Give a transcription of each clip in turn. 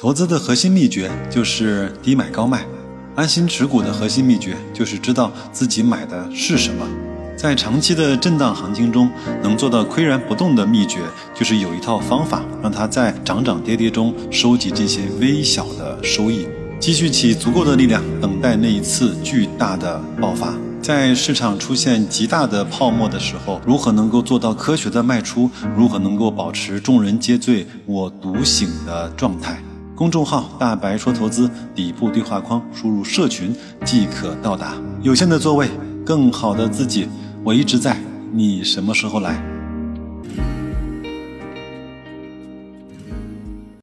投资的核心秘诀就是低买高卖，安心持股的核心秘诀就是知道自己买的是什么。在长期的震荡行情中，能做到岿然不动的秘诀，就是有一套方法，让它在涨涨跌跌中收集这些微小的收益，积蓄起足够的力量，等待那一次巨大的爆发。在市场出现极大的泡沫的时候，如何能够做到科学的卖出？如何能够保持众人皆醉我独醒的状态？公众号“大白说投资”底部对话框输入“社群”即可到达。有限的座位，更好的自己。我一直在，你什么时候来？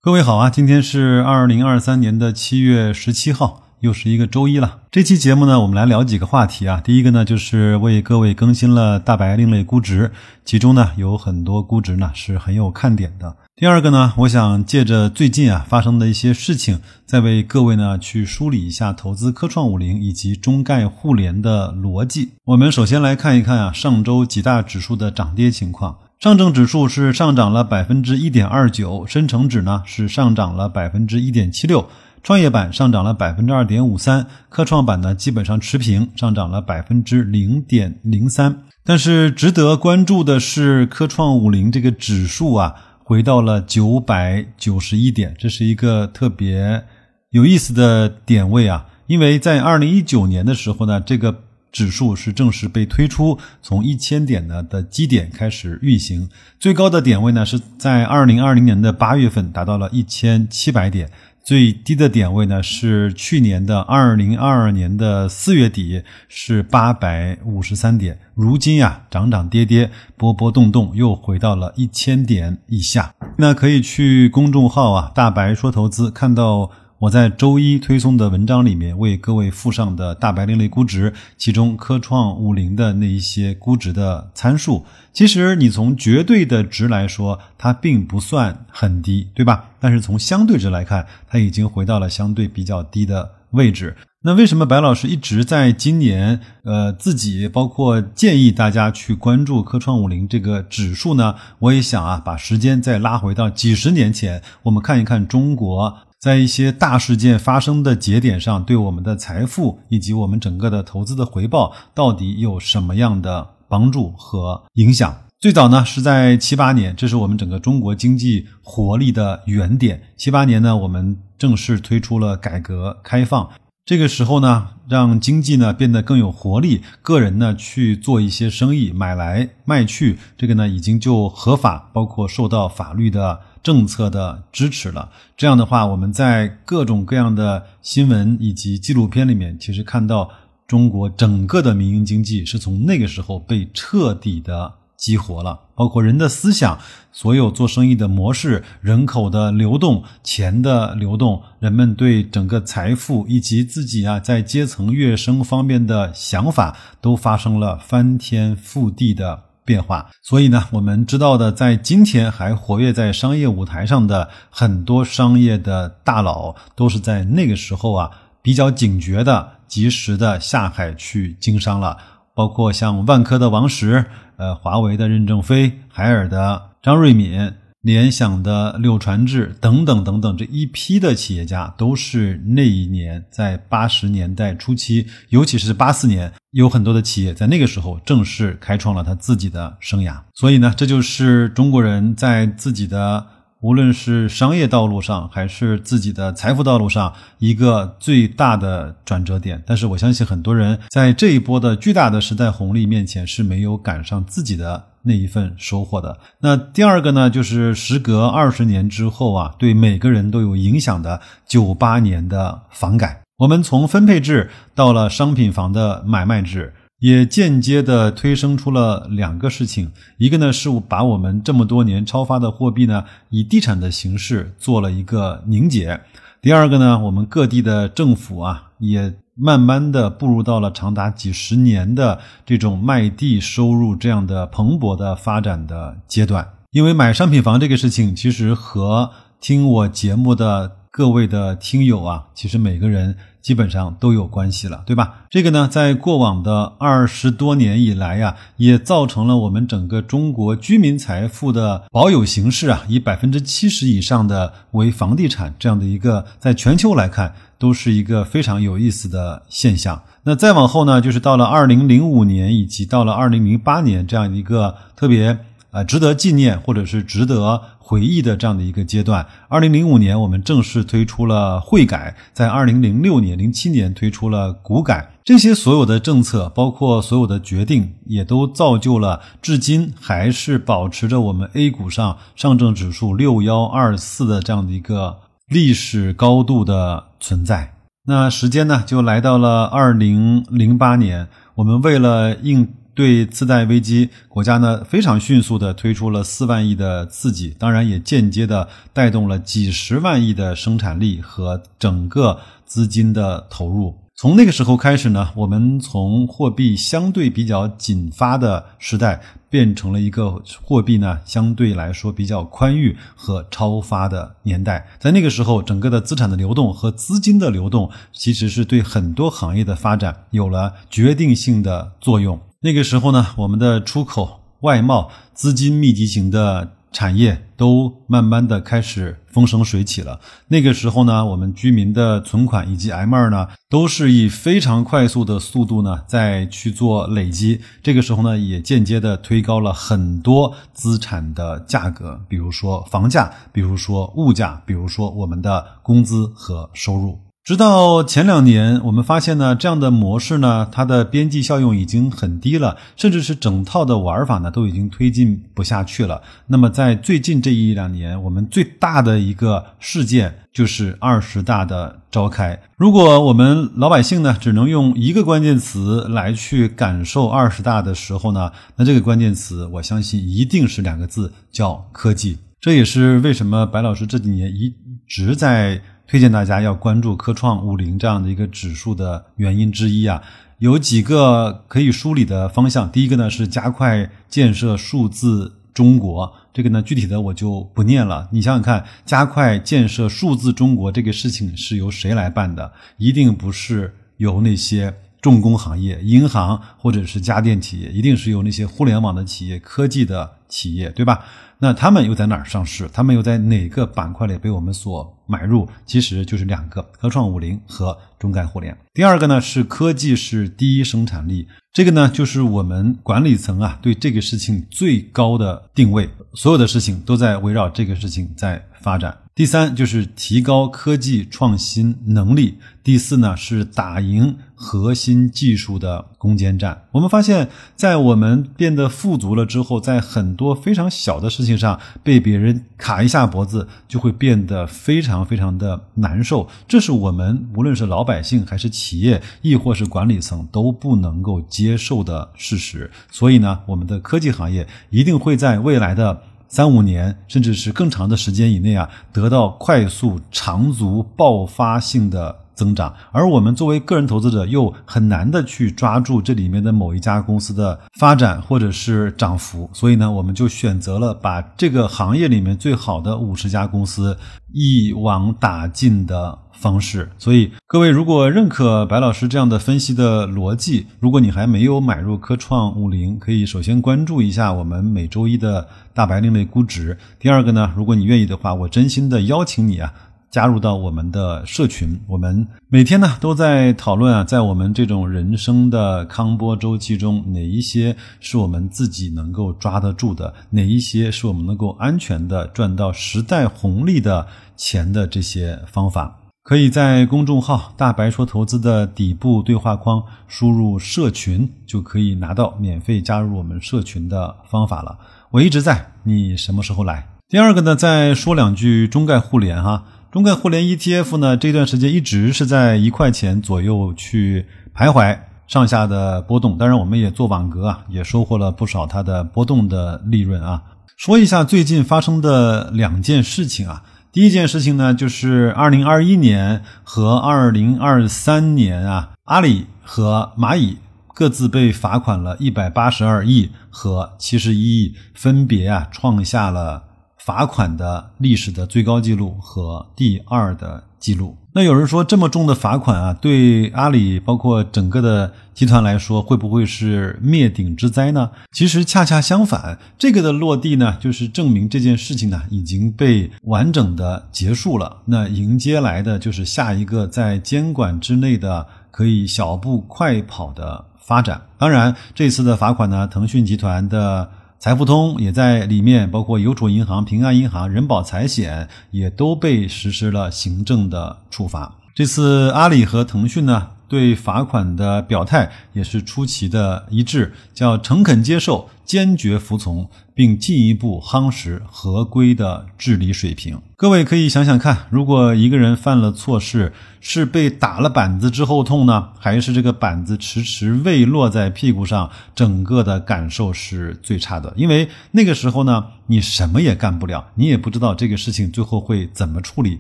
各位好啊，今天是二零二三年的七月十七号，又是一个周一了。这期节目呢，我们来聊几个话题啊。第一个呢，就是为各位更新了大白另类估值，其中呢有很多估值呢是很有看点的。第二个呢，我想借着最近啊发生的一些事情，再为各位呢去梳理一下投资科创五零以及中概互联的逻辑。我们首先来看一看啊上周几大指数的涨跌情况。上证指数是上涨了百分之一点二九，深成指呢是上涨了百分之一点七六，创业板上涨了百分之二点五三，科创板呢基本上持平，上涨了百分之零点零三。但是值得关注的是科创五零这个指数啊。回到了九百九十一点，这是一个特别有意思的点位啊！因为在二零一九年的时候呢，这个指数是正式被推出，从一千点呢的基点开始运行，最高的点位呢是在二零二零年的八月份达到了一千七百点。最低的点位呢是去年的二零二二年的四月底是八百五十三点，如今呀涨涨跌跌，波波动动，又回到了一千点以下。那可以去公众号啊，大白说投资看到。我在周一推送的文章里面为各位附上的大白另类估值，其中科创五零的那一些估值的参数，其实你从绝对的值来说，它并不算很低，对吧？但是从相对值来看，它已经回到了相对比较低的位置。那为什么白老师一直在今年，呃，自己包括建议大家去关注科创五零这个指数呢？我也想啊，把时间再拉回到几十年前，我们看一看中国。在一些大事件发生的节点上，对我们的财富以及我们整个的投资的回报，到底有什么样的帮助和影响？最早呢是在七八年，这是我们整个中国经济活力的原点。七八年呢，我们正式推出了改革开放。这个时候呢，让经济呢变得更有活力，个人呢去做一些生意，买来卖去，这个呢已经就合法，包括受到法律的政策的支持了。这样的话，我们在各种各样的新闻以及纪录片里面，其实看到中国整个的民营经济是从那个时候被彻底的。激活了，包括人的思想，所有做生意的模式，人口的流动，钱的流动，人们对整个财富以及自己啊在阶层跃升方面的想法，都发生了翻天覆地的变化。所以呢，我们知道的，在今天还活跃在商业舞台上的很多商业的大佬，都是在那个时候啊比较警觉的，及时的下海去经商了。包括像万科的王石，呃，华为的任正非，海尔的张瑞敏，联想的柳传志等等等等，这一批的企业家都是那一年在八十年代初期，尤其是八四年，有很多的企业在那个时候正式开创了他自己的生涯。所以呢，这就是中国人在自己的。无论是商业道路上，还是自己的财富道路上，一个最大的转折点。但是我相信很多人在这一波的巨大的时代红利面前是没有赶上自己的那一份收获的。那第二个呢，就是时隔二十年之后啊，对每个人都有影响的九八年的房改，我们从分配制到了商品房的买卖制。也间接的推生出了两个事情，一个呢是把我们这么多年超发的货币呢，以地产的形式做了一个凝结；第二个呢，我们各地的政府啊，也慢慢的步入到了长达几十年的这种卖地收入这样的蓬勃的发展的阶段。因为买商品房这个事情，其实和听我节目的。各位的听友啊，其实每个人基本上都有关系了，对吧？这个呢，在过往的二十多年以来呀，也造成了我们整个中国居民财富的保有形式啊，以百分之七十以上的为房地产这样的一个，在全球来看都是一个非常有意思的现象。那再往后呢，就是到了二零零五年以及到了二零零八年这样一个特别。啊，值得纪念或者是值得回忆的这样的一个阶段。二零零五年，我们正式推出了汇改；在二零零六年、零七年推出了股改。这些所有的政策，包括所有的决定，也都造就了至今还是保持着我们 A 股上上证指数六幺二四的这样的一个历史高度的存在。那时间呢，就来到了二零零八年，我们为了应。对次贷危机，国家呢非常迅速的推出了四万亿的刺激，当然也间接的带动了几十万亿的生产力和整个资金的投入。从那个时候开始呢，我们从货币相对比较紧发的时代，变成了一个货币呢相对来说比较宽裕和超发的年代。在那个时候，整个的资产的流动和资金的流动，其实是对很多行业的发展有了决定性的作用。那个时候呢，我们的出口、外贸、资金密集型的产业都慢慢的开始风生水起了。那个时候呢，我们居民的存款以及 M 二呢，都是以非常快速的速度呢在去做累积。这个时候呢，也间接的推高了很多资产的价格，比如说房价，比如说物价，比如说我们的工资和收入。直到前两年，我们发现呢，这样的模式呢，它的边际效用已经很低了，甚至是整套的玩法呢，都已经推进不下去了。那么，在最近这一两年，我们最大的一个事件就是二十大的召开。如果我们老百姓呢，只能用一个关键词来去感受二十大的时候呢，那这个关键词，我相信一定是两个字，叫科技。这也是为什么白老师这几年一直在。推荐大家要关注科创五零这样的一个指数的原因之一啊，有几个可以梳理的方向。第一个呢是加快建设数字中国，这个呢具体的我就不念了。你想想看，加快建设数字中国这个事情是由谁来办的？一定不是由那些重工行业、银行或者是家电企业，一定是由那些互联网的企业、科技的企业，对吧？那他们又在哪儿上市？他们又在哪个板块里被我们所买入？其实就是两个：科创五零和中概互联。第二个呢是科技是第一生产力，这个呢就是我们管理层啊对这个事情最高的定位，所有的事情都在围绕这个事情在发展。第三就是提高科技创新能力，第四呢是打赢核心技术的攻坚战。我们发现，在我们变得富足了之后，在很多非常小的事情上被别人卡一下脖子，就会变得非常非常的难受。这是我们无论是老百姓还是企业，亦或是管理层都不能够接受的事实。所以呢，我们的科技行业一定会在未来的。三五年，甚至是更长的时间以内啊，得到快速、长足、爆发性的增长。而我们作为个人投资者，又很难的去抓住这里面的某一家公司的发展或者是涨幅。所以呢，我们就选择了把这个行业里面最好的五十家公司一网打尽的。方式，所以各位如果认可白老师这样的分析的逻辑，如果你还没有买入科创五零，可以首先关注一下我们每周一的大白另类估值。第二个呢，如果你愿意的话，我真心的邀请你啊，加入到我们的社群。我们每天呢都在讨论啊，在我们这种人生的康波周期中，哪一些是我们自己能够抓得住的，哪一些是我们能够安全的赚到时代红利的钱的这些方法。可以在公众号“大白说投资”的底部对话框输入“社群”，就可以拿到免费加入我们社群的方法了。我一直在，你什么时候来？第二个呢，再说两句中概互联哈。中概互联 ETF 呢，这段时间一直是在一块钱左右去徘徊，上下的波动。当然，我们也做网格啊，也收获了不少它的波动的利润啊。说一下最近发生的两件事情啊。第一件事情呢，就是二零二一年和二零二三年啊，阿里和蚂蚁各自被罚款了一百八十二亿和七十一亿，分别啊创下了罚款的历史的最高纪录和第二的记录。那有人说，这么重的罚款啊，对阿里包括整个的集团来说，会不会是灭顶之灾呢？其实恰恰相反，这个的落地呢，就是证明这件事情呢已经被完整的结束了。那迎接来的就是下一个在监管之内的可以小步快跑的发展。当然，这次的罚款呢，腾讯集团的。财付通也在里面，包括邮储银行、平安银行、人保财险也都被实施了行政的处罚。这次阿里和腾讯呢，对罚款的表态也是出奇的一致，叫诚恳接受。坚决服从，并进一步夯实合规的治理水平。各位可以想想看，如果一个人犯了错事，是被打了板子之后痛呢，还是这个板子迟迟未落在屁股上，整个的感受是最差的。因为那个时候呢，你什么也干不了，你也不知道这个事情最后会怎么处理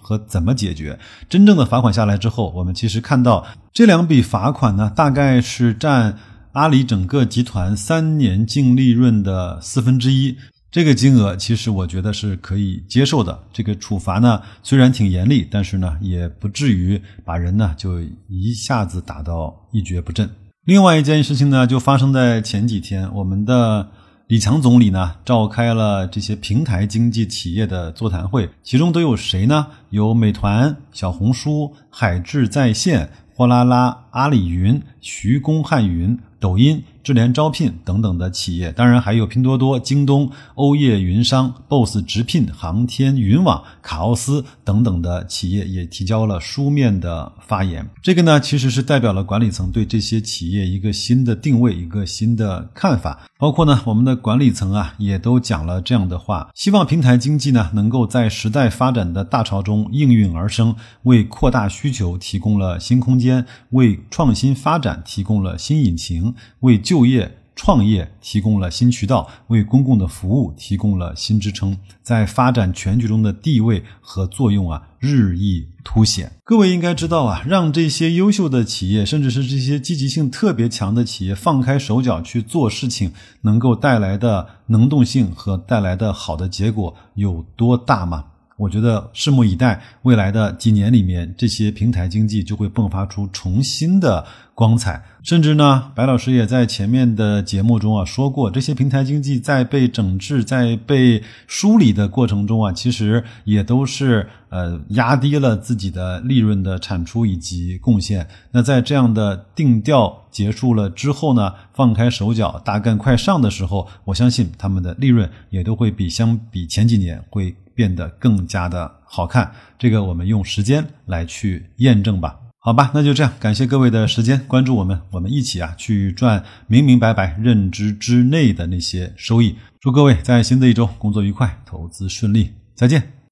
和怎么解决。真正的罚款下来之后，我们其实看到这两笔罚款呢，大概是占。阿里整个集团三年净利润的四分之一，这个金额其实我觉得是可以接受的。这个处罚呢虽然挺严厉，但是呢也不至于把人呢就一下子打到一蹶不振。另外一件事情呢就发生在前几天，我们的李强总理呢召开了这些平台经济企业的座谈会，其中都有谁呢？有美团、小红书、海智在线、货拉拉、阿里云、徐工汉云。抖音、智联招聘等等的企业，当然还有拼多多、京东、欧业云商、BOSS 直聘、航天云网、卡奥斯等等的企业也提交了书面的发言。这个呢，其实是代表了管理层对这些企业一个新的定位、一个新的看法。包括呢，我们的管理层啊，也都讲了这样的话：希望平台经济呢，能够在时代发展的大潮中应运而生，为扩大需求提供了新空间，为创新发展提供了新引擎。为就业创业提供了新渠道，为公共的服务提供了新支撑，在发展全局中的地位和作用啊日益凸显。各位应该知道啊，让这些优秀的企业，甚至是这些积极性特别强的企业放开手脚去做事情，能够带来的能动性和带来的好的结果有多大吗？我觉得拭目以待，未来的几年里面，这些平台经济就会迸发出重新的光彩。甚至呢，白老师也在前面的节目中啊说过，这些平台经济在被整治、在被梳理的过程中啊，其实也都是呃压低了自己的利润的产出以及贡献。那在这样的定调结束了之后呢，放开手脚，大干快上的时候，我相信他们的利润也都会比相比前几年会。变得更加的好看，这个我们用时间来去验证吧。好吧，那就这样，感谢各位的时间关注我们，我们一起啊去赚明明白白认知之内的那些收益。祝各位在新的一周工作愉快，投资顺利，再见。